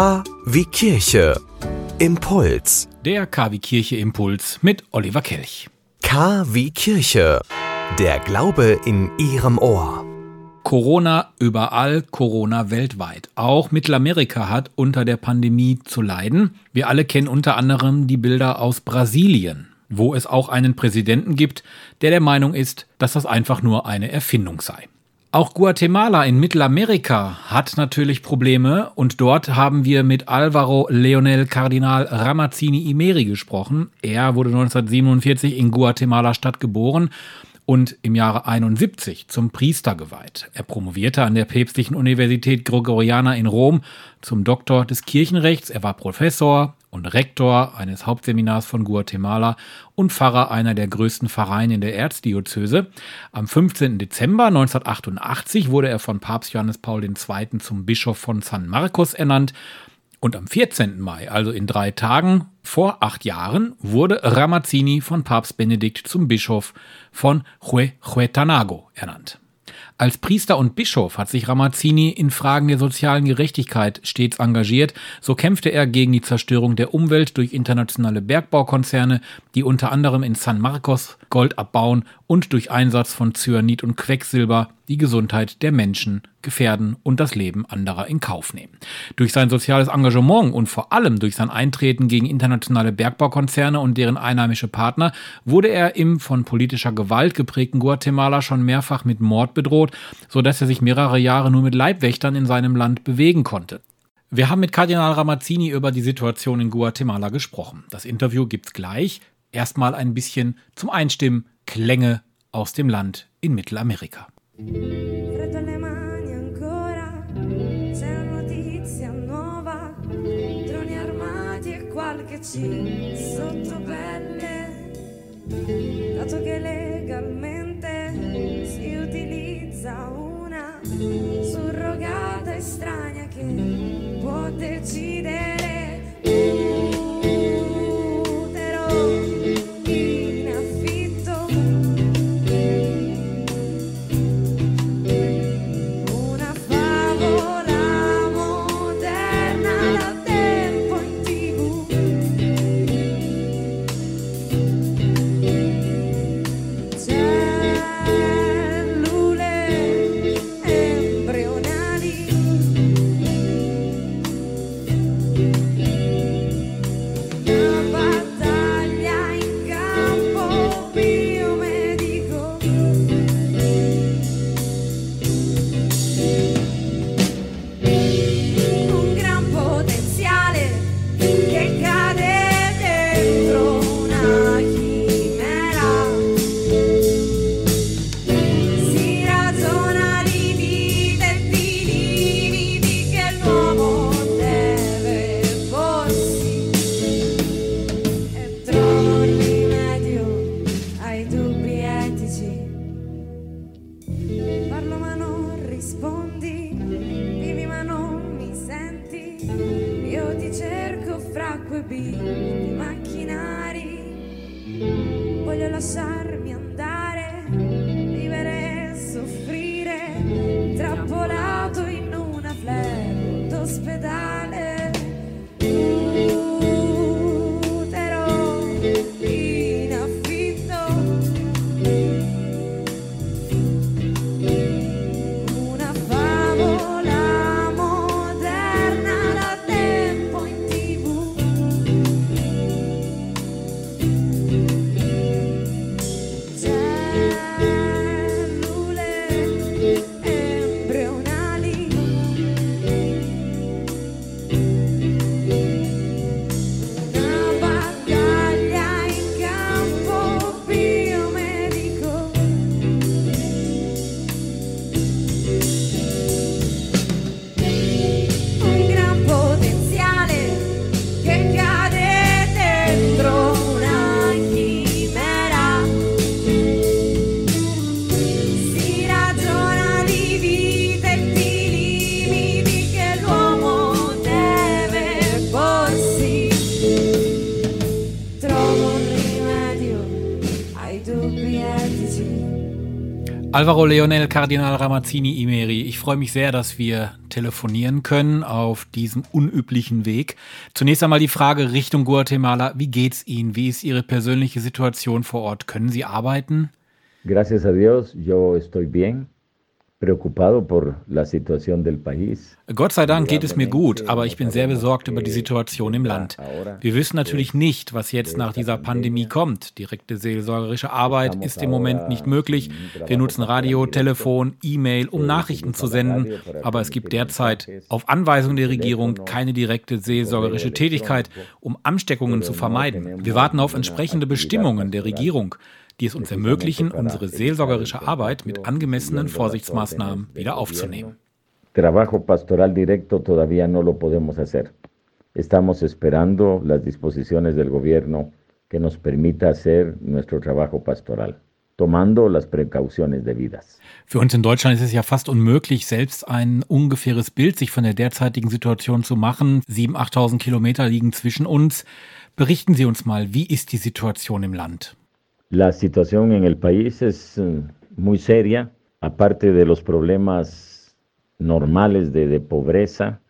K wie Kirche. Impuls. Der KW Kirche Impuls mit Oliver Kelch. K wie Kirche. Der Glaube in Ihrem Ohr. Corona überall, Corona weltweit. Auch Mittelamerika hat unter der Pandemie zu leiden. Wir alle kennen unter anderem die Bilder aus Brasilien, wo es auch einen Präsidenten gibt, der der Meinung ist, dass das einfach nur eine Erfindung sei. Auch Guatemala in Mittelamerika hat natürlich Probleme und dort haben wir mit Alvaro Leonel Cardinal Ramazzini Imeri gesprochen. Er wurde 1947 in Guatemala Stadt geboren und im Jahre 71 zum Priester geweiht. Er promovierte an der Päpstlichen Universität Gregoriana in Rom zum Doktor des Kirchenrechts. Er war Professor und Rektor eines Hauptseminars von Guatemala und Pfarrer einer der größten Pfarreien in der Erzdiözese. Am 15. Dezember 1988 wurde er von Papst Johannes Paul II. zum Bischof von San Marcos ernannt. Und am 14. Mai, also in drei Tagen vor acht Jahren, wurde Ramazzini von Papst Benedikt zum Bischof von Huehuetanago ernannt. Als Priester und Bischof hat sich Ramazzini in Fragen der sozialen Gerechtigkeit stets engagiert. So kämpfte er gegen die Zerstörung der Umwelt durch internationale Bergbaukonzerne, die unter anderem in San Marcos Gold abbauen und durch Einsatz von Cyanid und Quecksilber die Gesundheit der Menschen gefährden und das Leben anderer in Kauf nehmen. Durch sein soziales Engagement und vor allem durch sein Eintreten gegen internationale Bergbaukonzerne und deren einheimische Partner wurde er im von politischer Gewalt geprägten Guatemala schon mehrfach mit Mord bedroht, sodass er sich mehrere Jahre nur mit Leibwächtern in seinem Land bewegen konnte. Wir haben mit Kardinal Ramazzini über die Situation in Guatemala gesprochen. Das Interview gibt's gleich. Erstmal ein bisschen zum Einstimmen Klänge aus dem Land in Mittelamerika. E C sotto pelle, dato che legalmente si utilizza una surrogata estranea che può decidere. be. Alvaro Leonel Kardinal Ramazzini Imeri, ich freue mich sehr, dass wir telefonieren können auf diesem unüblichen Weg. Zunächst einmal die Frage Richtung Guatemala. Wie geht's Ihnen? Wie ist Ihre persönliche Situation vor Ort? Können Sie arbeiten? Gracias a Dios, yo estoy bien. Gott sei Dank geht es mir gut, aber ich bin sehr besorgt über die Situation im Land. Wir wissen natürlich nicht, was jetzt nach dieser Pandemie kommt. Direkte seelsorgerische Arbeit ist im Moment nicht möglich. Wir nutzen Radio, Telefon, E-Mail, um Nachrichten zu senden, aber es gibt derzeit auf Anweisung der Regierung keine direkte seelsorgerische Tätigkeit, um Ansteckungen zu vermeiden. Wir warten auf entsprechende Bestimmungen der Regierung die es uns ermöglichen, unsere seelsorgerische Arbeit mit angemessenen Vorsichtsmaßnahmen wieder aufzunehmen. Trabajo pastoral directo todavía no lo podemos hacer. Estamos esperando las disposiciones del gobierno que nos permita hacer nuestro trabajo pastoral. Für uns in Deutschland ist es ja fast unmöglich, selbst ein ungefähres Bild sich von der derzeitigen Situation zu machen. 7.000, 8.000 Kilometer liegen zwischen uns. Berichten Sie uns mal, wie ist die Situation im Land? La situación en el país es eh, muy seria, aparte de los problemas normales de, de pobreza,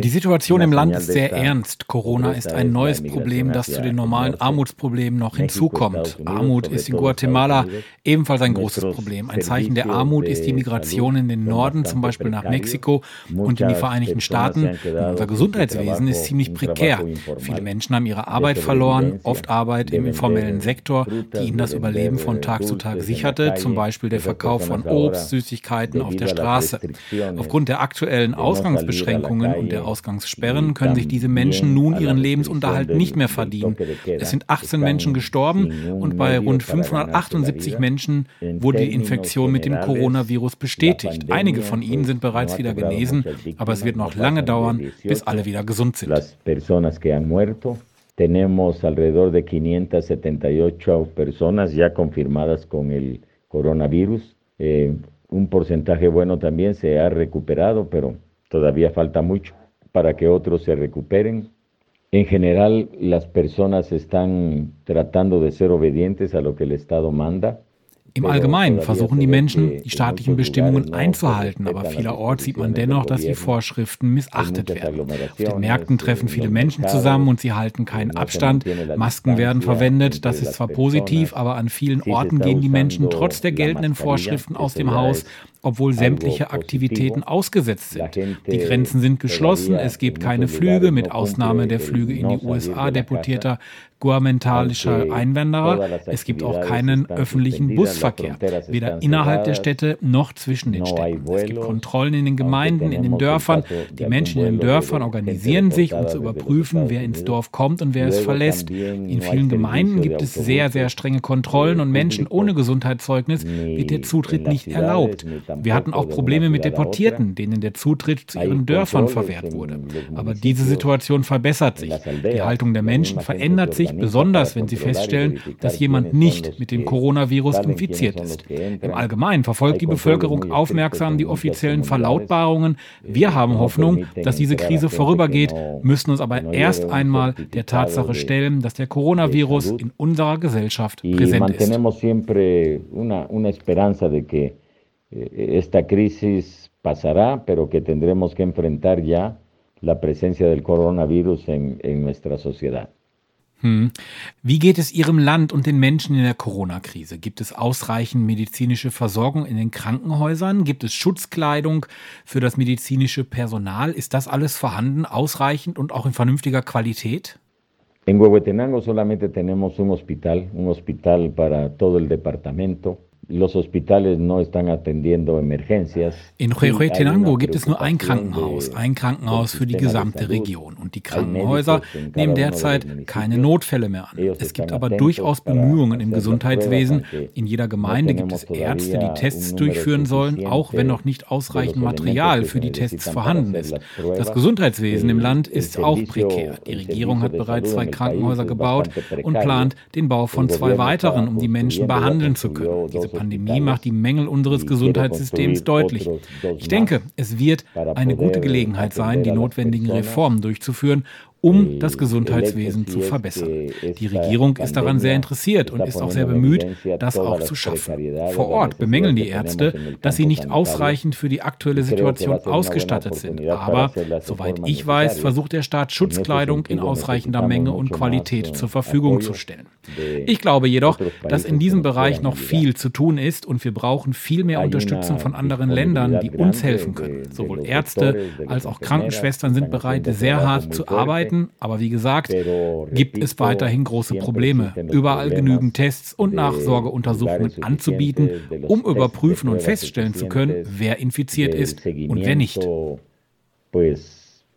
Die Situation im Land ist sehr ernst. Corona ist ein neues Problem, das zu den normalen Armutsproblemen noch hinzukommt. Armut ist in Guatemala ebenfalls ein großes Problem. Ein Zeichen der Armut ist die Migration in den Norden, zum Beispiel nach Mexiko und in die Vereinigten Staaten. unser Gesundheitswesen ist ziemlich prekär. Viele Menschen haben ihre Arbeit verloren, oft Arbeit im informellen Sektor, die ihnen das Überleben von Tag zu Tag sicherte, zum Beispiel der Verkauf von Obst, Süßigkeiten auf der Straße Straße. Aufgrund der aktuellen Ausgangsbeschränkungen und der Ausgangssperren können sich diese Menschen nun ihren Lebensunterhalt nicht mehr verdienen. Es sind 18 Menschen gestorben und bei rund 578 Menschen wurde die Infektion mit dem Coronavirus bestätigt. Einige von ihnen sind bereits wieder genesen, aber es wird noch lange dauern, bis alle wieder gesund sind. Tenemos alrededor de 578 personas ya confirmadas con el coronavirus. Eh, un porcentaje bueno también se ha recuperado, pero todavía falta mucho para que otros se recuperen. En general, las personas están tratando de ser obedientes a lo que el Estado manda. Im Allgemeinen versuchen die Menschen, die staatlichen Bestimmungen einzuhalten, aber vielerorts sieht man dennoch, dass die Vorschriften missachtet werden. Auf den Märkten treffen viele Menschen zusammen und sie halten keinen Abstand. Masken werden verwendet, das ist zwar positiv, aber an vielen Orten gehen die Menschen trotz der geltenden Vorschriften aus dem Haus obwohl sämtliche Aktivitäten ausgesetzt sind. Die Grenzen sind geschlossen, es gibt keine Flüge, mit Ausnahme der Flüge in die USA deportierter guamentalischer Einwanderer. Es gibt auch keinen öffentlichen Busverkehr, weder innerhalb der Städte noch zwischen den Städten. Es gibt Kontrollen in den Gemeinden, in den Dörfern. Die Menschen in den Dörfern organisieren sich, um zu überprüfen, wer ins Dorf kommt und wer es verlässt. In vielen Gemeinden gibt es sehr, sehr strenge Kontrollen und Menschen ohne Gesundheitszeugnis wird der Zutritt nicht erlaubt. Wir hatten auch Probleme mit Deportierten, denen der Zutritt zu ihren Dörfern verwehrt wurde. Aber diese Situation verbessert sich. Die Haltung der Menschen verändert sich, besonders wenn sie feststellen, dass jemand nicht mit dem Coronavirus infiziert ist. Im Allgemeinen verfolgt die Bevölkerung aufmerksam die offiziellen Verlautbarungen. Wir haben Hoffnung, dass diese Krise vorübergeht, müssen uns aber erst einmal der Tatsache stellen, dass der Coronavirus in unserer Gesellschaft präsent ist. Eh, esta crisis pasará, pero que tendremos que enfrentar ya la presencia del coronavirus en, en nuestra sociedad. Hm. Wie geht es Ihrem Land und den Menschen in der Corona-Krise? Gibt es ausreichend medizinische Versorgung in den Krankenhäusern? Gibt es Schutzkleidung für das medizinische Personal? Ist das alles vorhanden, ausreichend und auch in vernünftiger Qualität? En Huehuetenango solamente tenemos un hospital, un hospital para todo el departamento. Los hospitales no están atendiendo emergencias. In Huehuetenango gibt es nur ein Krankenhaus, ein Krankenhaus für die gesamte Region. Und die Krankenhäuser nehmen derzeit keine Notfälle mehr an. Es gibt aber durchaus Bemühungen im Gesundheitswesen. In jeder Gemeinde gibt es Ärzte, die Tests durchführen sollen, auch wenn noch nicht ausreichend Material für die Tests vorhanden ist. Das Gesundheitswesen im Land ist auch prekär. Die Regierung hat bereits zwei Krankenhäuser gebaut und plant den Bau von zwei weiteren, um die Menschen behandeln zu können. Diese Pandemie macht die Mängel unseres Gesundheitssystems deutlich. Ich denke, es wird eine gute Gelegenheit sein, die notwendigen Reformen durchzuführen, um das Gesundheitswesen zu verbessern. Die Regierung ist daran sehr interessiert und ist auch sehr bemüht, das auch zu schaffen. Vor Ort bemängeln die Ärzte, dass sie nicht ausreichend für die aktuelle Situation ausgestattet sind. Aber soweit ich weiß, versucht der Staat Schutzkleidung in ausreichender Menge und Qualität zur Verfügung zu stellen. Ich glaube jedoch, dass in diesem Bereich noch viel zu tun ist und wir brauchen viel mehr Unterstützung von anderen Ländern, die uns helfen können. Sowohl Ärzte als auch Krankenschwestern sind bereit, sehr hart zu arbeiten arbeiten, aber wie gesagt, gibt es weiterhin große Probleme, überall genügend Tests und Nachsorgeuntersuchungen anzubieten, um überprüfen und feststellen zu können, wer infiziert ist und wer nicht.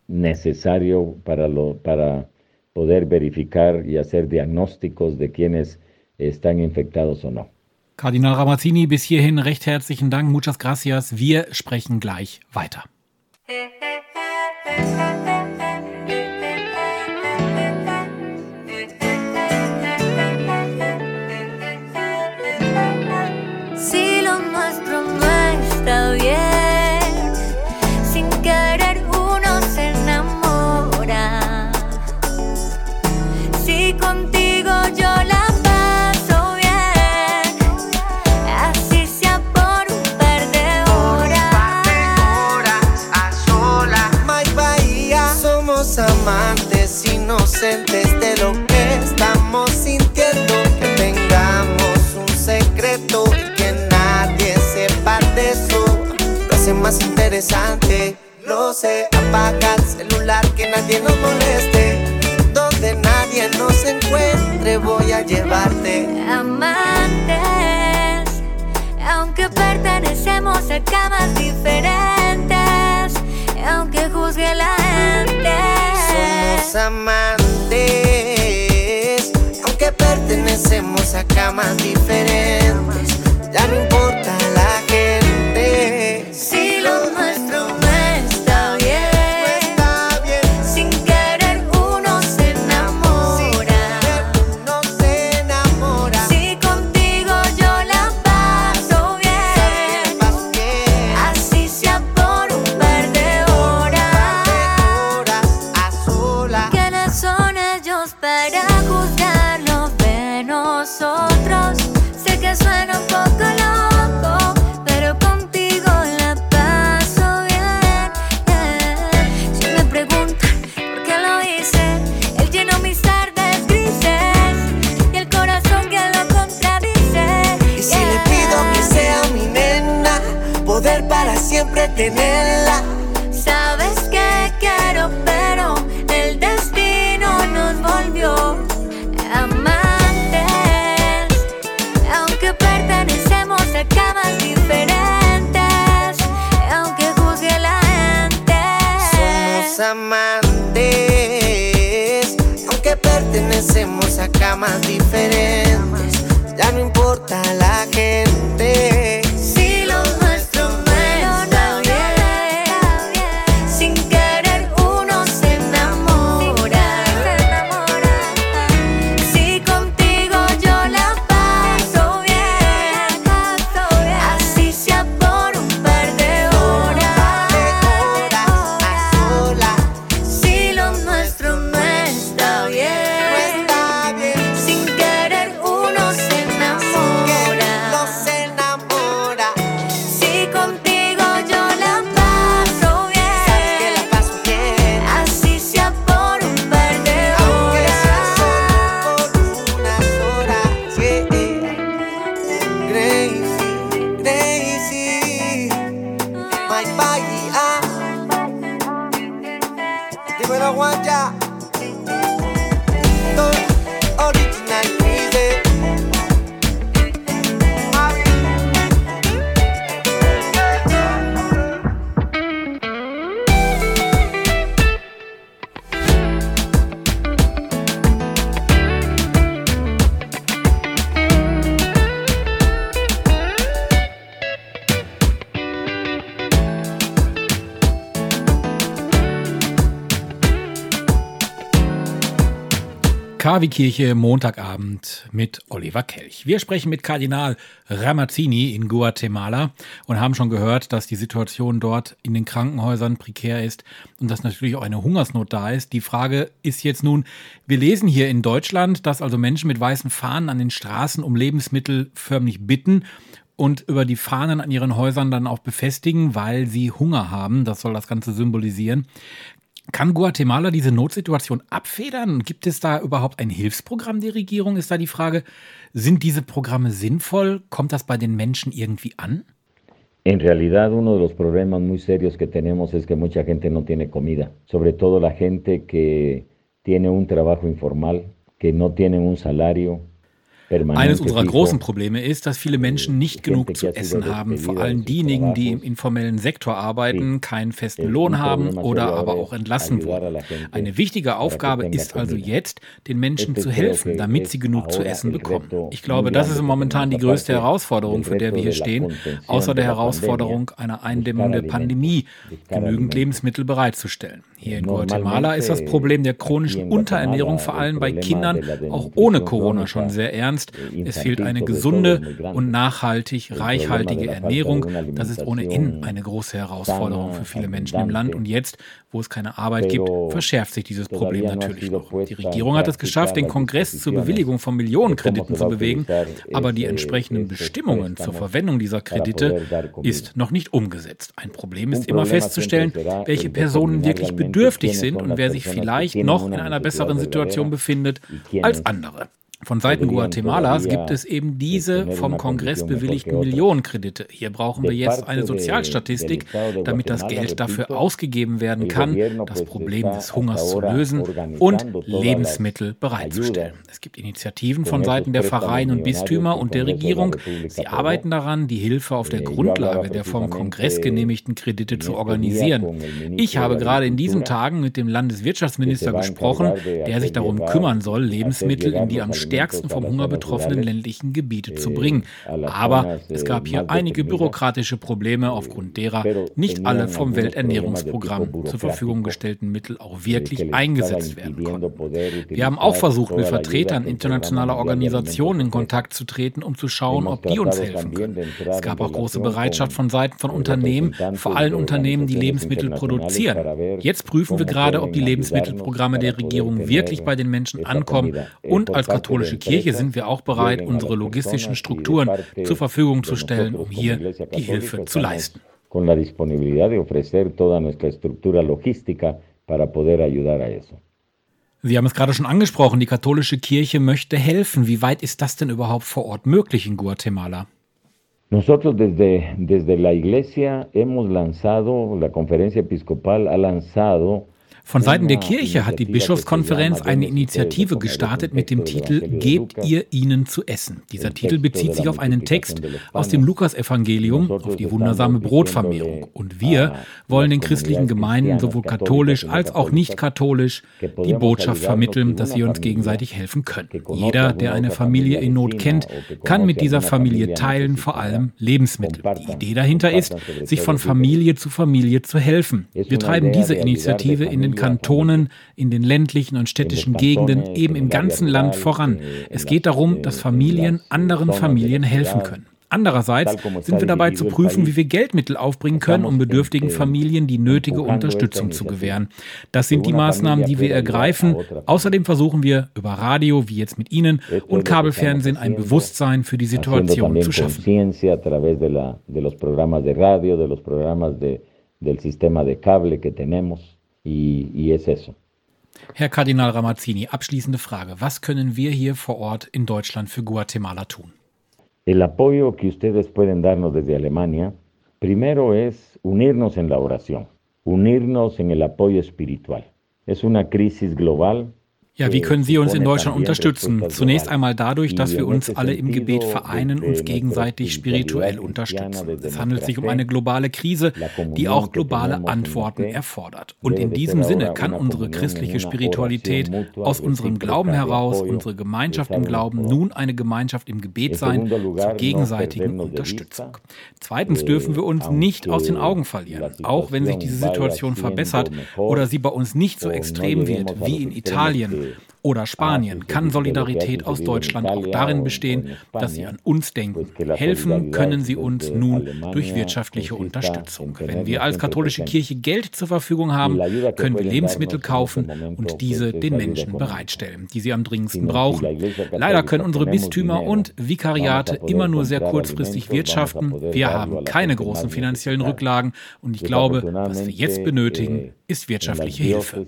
necesario para, lo, para poder verificar y hacer diagnósticos de quienes están infectados o no. Kardinal Ramazzini, bis hierhin recht herzlichen Dank, muchas gracias. Wir sprechen gleich weiter. más interesante. Lo sé, apaga el celular que nadie nos moleste. Donde nadie nos encuentre, voy a llevarte. Amantes, aunque pertenecemos a camas diferentes, aunque juzgue la gente somos amantes, aunque pertenecemos a camas diferentes, KW-Kirche Montagabend mit Oliver Kelch. Wir sprechen mit Kardinal Ramazzini in Guatemala und haben schon gehört, dass die Situation dort in den Krankenhäusern prekär ist und dass natürlich auch eine Hungersnot da ist. Die Frage ist jetzt nun, wir lesen hier in Deutschland, dass also Menschen mit weißen Fahnen an den Straßen um Lebensmittel förmlich bitten und über die Fahnen an ihren Häusern dann auch befestigen, weil sie Hunger haben. Das soll das Ganze symbolisieren. Kann Guatemala diese Notsituation abfedern? Gibt es da überhaupt ein Hilfsprogramm der Regierung? Ist da die Frage, sind diese Programme sinnvoll? Kommt das bei den Menschen irgendwie an? En realidad, uno de los problemas muy serios que tenemos es que mucha gente no tiene comida, sobre todo la gente que tiene un trabajo informal, que no tiene un salario, eines unserer großen Probleme ist, dass viele Menschen nicht genug zu essen haben, vor allem diejenigen, die im informellen Sektor arbeiten, keinen festen Lohn haben oder aber auch entlassen wurden. Eine wichtige Aufgabe ist also jetzt, den Menschen zu helfen, damit sie genug zu essen bekommen. Ich glaube, das ist momentan die größte Herausforderung, für der wir hier stehen, außer der Herausforderung einer Eindämmung der Pandemie, genügend Lebensmittel bereitzustellen. Hier in Guatemala ist das Problem der chronischen Unterernährung vor allem bei Kindern auch ohne Corona schon sehr ernst. Es fehlt eine gesunde und nachhaltig reichhaltige Ernährung. Das ist ohnehin eine große Herausforderung für viele Menschen im Land. Und jetzt, wo es keine Arbeit gibt, verschärft sich dieses Problem natürlich noch. Die Regierung hat es geschafft, den Kongress zur Bewilligung von Millionenkrediten zu bewegen, aber die entsprechenden Bestimmungen zur Verwendung dieser Kredite ist noch nicht umgesetzt. Ein Problem ist immer festzustellen, welche Personen wirklich bedürftig sind und wer sich vielleicht noch in einer besseren Situation befindet als andere. Von Seiten Guatemalas gibt es eben diese vom Kongress bewilligten Millionenkredite. Hier brauchen wir jetzt eine Sozialstatistik, damit das Geld dafür ausgegeben werden kann, das Problem des Hungers zu lösen und Lebensmittel bereitzustellen. Es gibt Initiativen von Seiten der Pfarreien und Bistümer und der Regierung. Sie arbeiten daran, die Hilfe auf der Grundlage der vom Kongress genehmigten Kredite zu organisieren. Ich habe gerade in diesen Tagen mit dem Landeswirtschaftsminister gesprochen, der sich darum kümmern soll, Lebensmittel in die am stärksten vom Hunger betroffenen ländlichen Gebiete zu bringen. Aber es gab hier einige bürokratische Probleme, aufgrund derer nicht alle vom Welternährungsprogramm zur Verfügung gestellten Mittel auch wirklich eingesetzt werden konnten. Wir haben auch versucht, mit Vertretern internationaler Organisationen in Kontakt zu treten, um zu schauen, ob die uns helfen können. Es gab auch große Bereitschaft von Seiten von Unternehmen, vor allem Unternehmen, die Lebensmittel produzieren. Jetzt prüfen wir gerade, ob die Lebensmittelprogramme der Regierung wirklich bei den Menschen ankommen und als katholische katholische Kirche sind wir auch bereit, unsere logistischen Strukturen zur Verfügung zu stellen, um hier die Hilfe zu leisten. Con la disponibilidad de ofrecer toda nuestra estructura logística para poder ayudar a eso. Sie haben es gerade schon angesprochen, die katholische Kirche möchte helfen. Wie weit ist das denn überhaupt vor Ort möglich in Guatemala? Nosotros desde, desde la Iglesia hemos lanzado, la conferencia episcopal ha lanzado von Seiten der Kirche hat die Bischofskonferenz eine Initiative gestartet mit dem Titel Gebt ihr ihnen zu essen. Dieser Titel bezieht sich auf einen Text aus dem Lukasevangelium, auf die wundersame Brotvermehrung. Und wir wollen den christlichen Gemeinden, sowohl katholisch als auch nicht katholisch, die Botschaft vermitteln, dass wir uns gegenseitig helfen können. Jeder, der eine Familie in Not kennt, kann mit dieser Familie teilen, vor allem Lebensmittel. Die Idee dahinter ist, sich von Familie zu Familie zu helfen. Wir treiben diese Initiative in den Kantonen, in den ländlichen und städtischen Gegenden, eben im ganzen Land voran. Es geht darum, dass Familien anderen Familien helfen können. Andererseits sind wir dabei zu prüfen, wie wir Geldmittel aufbringen können, um bedürftigen Familien die nötige Unterstützung zu gewähren. Das sind die Maßnahmen, die wir ergreifen. Außerdem versuchen wir über Radio, wie jetzt mit Ihnen, und Kabelfernsehen ein Bewusstsein für die Situation zu schaffen. del sistema de cable que tenemos y, y es eso. Herr Kardinal Ramazzini, abschließende Frage. Was können wir hier vor Ort in Deutschland für Guatemala tun? El apoyo que ustedes pueden darnos desde Alemania, primero es unirnos en la oración, unirnos en el apoyo espiritual. Es una crisis global Ja, wie können Sie uns in Deutschland unterstützen? Zunächst einmal dadurch, dass wir uns alle im Gebet vereinen, uns gegenseitig spirituell unterstützen. Es handelt sich um eine globale Krise, die auch globale Antworten erfordert. Und in diesem Sinne kann unsere christliche Spiritualität aus unserem Glauben heraus, unsere Gemeinschaft im Glauben, nun eine Gemeinschaft im Gebet sein, zur gegenseitigen Unterstützung. Zweitens dürfen wir uns nicht aus den Augen verlieren, auch wenn sich diese Situation verbessert oder sie bei uns nicht so extrem wird wie in Italien oder Spanien kann Solidarität aus Deutschland auch darin bestehen, dass sie an uns denken. Helfen können sie uns nun durch wirtschaftliche Unterstützung. Wenn wir als katholische Kirche Geld zur Verfügung haben, können wir Lebensmittel kaufen und diese den Menschen bereitstellen, die sie am dringendsten brauchen. Leider können unsere Bistümer und Vikariate immer nur sehr kurzfristig wirtschaften. Wir haben keine großen finanziellen Rücklagen und ich glaube, was wir jetzt benötigen, ist wirtschaftliche Hilfe.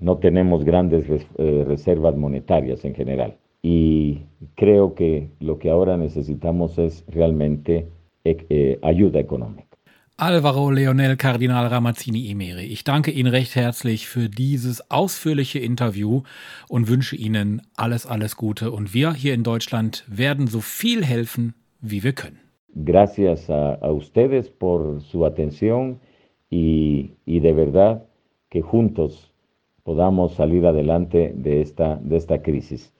No tenemos grandes eh, reservas monetarias en general. Y creo que lo que ahora necesitamos es realmente eh, ayuda económica. Alvaro Leonel Kardinal Ramazzini Emeri, ich danke Ihnen recht herzlich für dieses ausführliche Interview und wünsche Ihnen alles, alles Gute. Und wir hier in Deutschland werden so viel helfen, wie wir können. Gracias a, ustedes por su atención y, y, de verdad que juntos podamos salir adelante de esta, de esta crisis.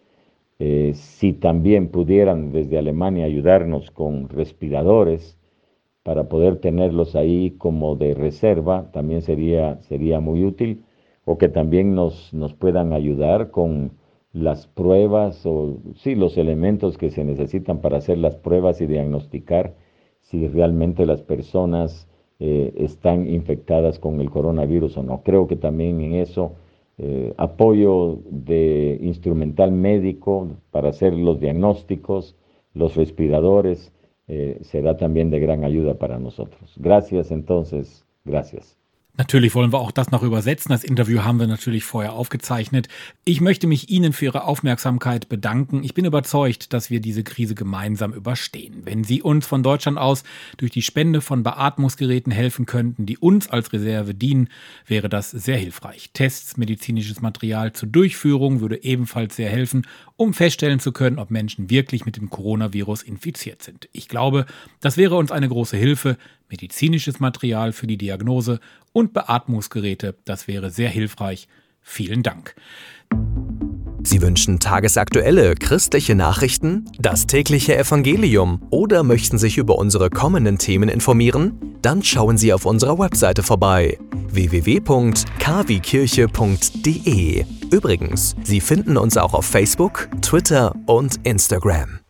Eh, si también pudieran desde Alemania ayudarnos con respiradores, para poder tenerlos ahí como de reserva, también sería, sería muy útil, o que también nos, nos puedan ayudar con las pruebas o sí, los elementos que se necesitan para hacer las pruebas y diagnosticar si realmente las personas eh, están infectadas con el coronavirus o no. Creo que también en eso eh, apoyo de instrumental médico para hacer los diagnósticos, los respiradores, eh, será también de gran ayuda para nosotros. Gracias entonces, gracias. Natürlich wollen wir auch das noch übersetzen. Das Interview haben wir natürlich vorher aufgezeichnet. Ich möchte mich Ihnen für Ihre Aufmerksamkeit bedanken. Ich bin überzeugt, dass wir diese Krise gemeinsam überstehen. Wenn Sie uns von Deutschland aus durch die Spende von Beatmungsgeräten helfen könnten, die uns als Reserve dienen, wäre das sehr hilfreich. Tests, medizinisches Material zur Durchführung würde ebenfalls sehr helfen, um feststellen zu können, ob Menschen wirklich mit dem Coronavirus infiziert sind. Ich glaube, das wäre uns eine große Hilfe medizinisches Material für die Diagnose und Beatmungsgeräte. Das wäre sehr hilfreich. Vielen Dank. Sie wünschen tagesaktuelle christliche Nachrichten, das tägliche Evangelium oder möchten sich über unsere kommenden Themen informieren? Dann schauen Sie auf unserer Webseite vorbei www.kwkirche.de. Übrigens, Sie finden uns auch auf Facebook, Twitter und Instagram.